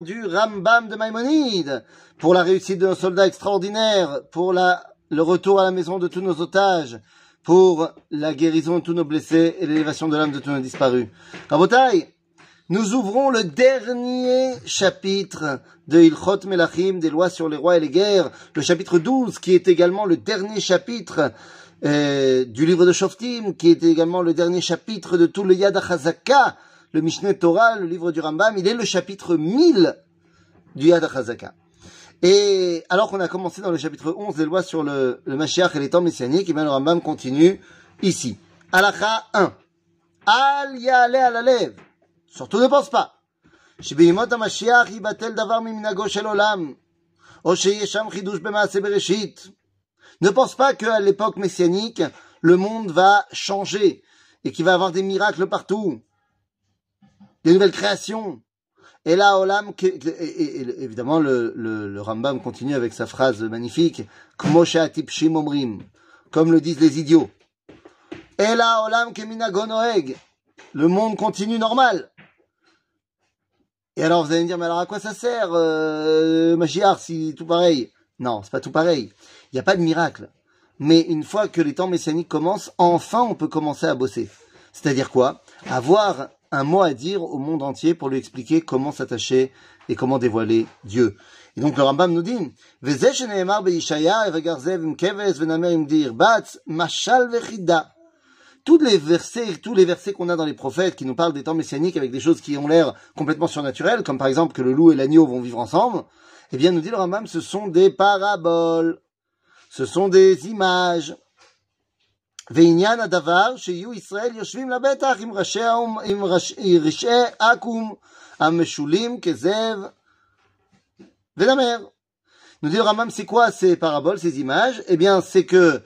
du Rambam de Maïmonide pour la réussite de nos soldats extraordinaires, pour la, le retour à la maison de tous nos otages, pour la guérison de tous nos blessés et l'élévation de l'âme de tous nos disparus. Rabotai, nous ouvrons le dernier chapitre de Ilchot Melachim, des lois sur les rois et les guerres, le chapitre 12, qui est également le dernier chapitre euh, du livre de Shoftim, qui est également le dernier chapitre de tout le Yad le Mishneh Torah, le livre du Rambam, il est le chapitre 1000 du Yad HaZaka. Et alors qu'on a commencé dans le chapitre 11 des lois sur le, le Mashiach et les temps messianiques, et bien le Rambam continue ici. Alacha 1. Al yale al alev. Surtout ne pense pas. שבימות המשיח ייבטל דבר ממנהגו של עולם, או שיהיה שם חידוש במעשה בראשית. Ne pense pas qu'à l'époque messianique, le monde va changer et qu'il va y avoir des miracles partout des nouvelles créations. Et là, Olam, évidemment, le, Rambam continue avec sa phrase magnifique, comme le disent les idiots. Et là, Olam Gonoeg, le monde continue normal. Et alors, vous allez me dire, mais alors à quoi ça sert, euh, si tout pareil? Non, c'est pas tout pareil. Il n'y a pas de miracle. Mais une fois que les temps messianiques commencent, enfin, on peut commencer à bosser. C'est-à-dire quoi? Avoir un mot à dire au monde entier pour lui expliquer comment s'attacher et comment dévoiler Dieu. Et donc le Rambam nous dit, tous les versets, tous les versets qu'on a dans les prophètes qui nous parlent des temps messianiques avec des choses qui ont l'air complètement surnaturelles, comme par exemple que le loup et l'agneau vont vivre ensemble, eh bien nous dit le Rambam, ce sont des paraboles, ce sont des images. ועניין הדבר שיהיו ישראל יושבים לבטח עם ראשי, עם ראש, רשעי עכו"ם המשולים כזאב ונמר. Nous dit le Ramam, c'est quoi ces paraboles, ces images Eh bien, c'est que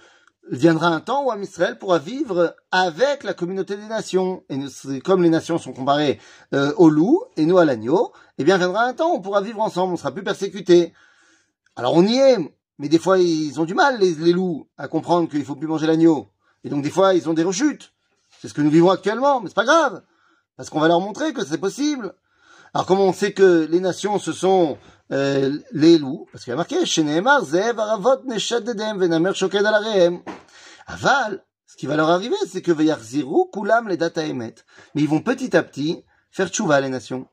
viendra un temps où Am Israël pourra vivre avec la communauté des nations. Et nous, comme les nations sont comparées euh, au loup et nous à l'agneau, eh bien, viendra un temps où on pourra vivre ensemble, on sera plus persécutés. Alors on y est, mais des fois ils ont du mal, les, les loups, à comprendre qu'il faut plus manger l'agneau. Et donc des fois, ils ont des rechutes. C'est ce que nous vivons actuellement, mais c'est pas grave. Parce qu'on va leur montrer que c'est possible. Alors comment on sait que les nations, ce sont euh, les loups? Parce qu'il y a marqué, Zev Aravot Venamer Shoked Aval, ce qui va leur arriver, c'est que Veyarziru Kulam les data emet. Mais ils vont petit à petit faire tchouva les nations.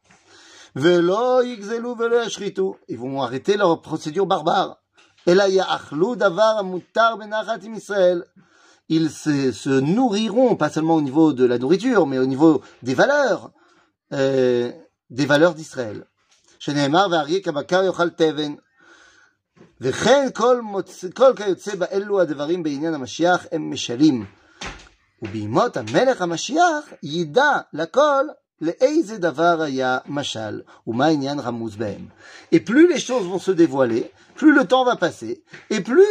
Velo Yigzelu Velo Ils vont arrêter leur procédure barbare. Et là, il y a Achlou Davar Mutar Benachatim Israël ils se, nourriront, pas seulement au niveau de la nourriture, mais au niveau des valeurs, euh, des valeurs d'Israël. Et plus les choses vont se dévoiler, plus le temps va passer, et plus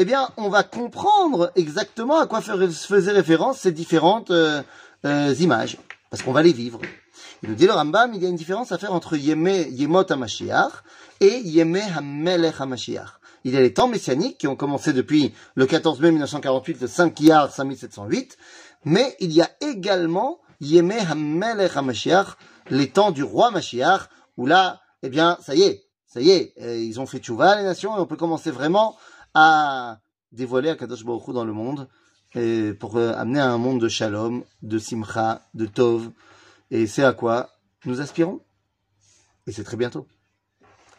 eh bien, on va comprendre exactement à quoi faisaient référence ces différentes euh, euh, images, parce qu'on va les vivre. Il nous dit le Rambam, il y a une différence à faire entre Yemot HaMashiach et Yemé HaMelech HaMashiach. Il y a les temps messianiques qui ont commencé depuis le 14 mai 1948, le 5 Iyar 5708, mais il y a également Yemé HaMelech les temps du roi Mashiach, où là, eh bien, ça y est, ça y est, euh, ils ont fait tchouva les nations et on peut commencer vraiment à dévoiler Akadosh Baruch dans le monde et pour euh, amener à un monde de shalom, de simcha, de tov. Et c'est à quoi nous aspirons. Et c'est très bientôt.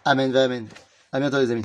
Amen, amen. À bientôt les amis.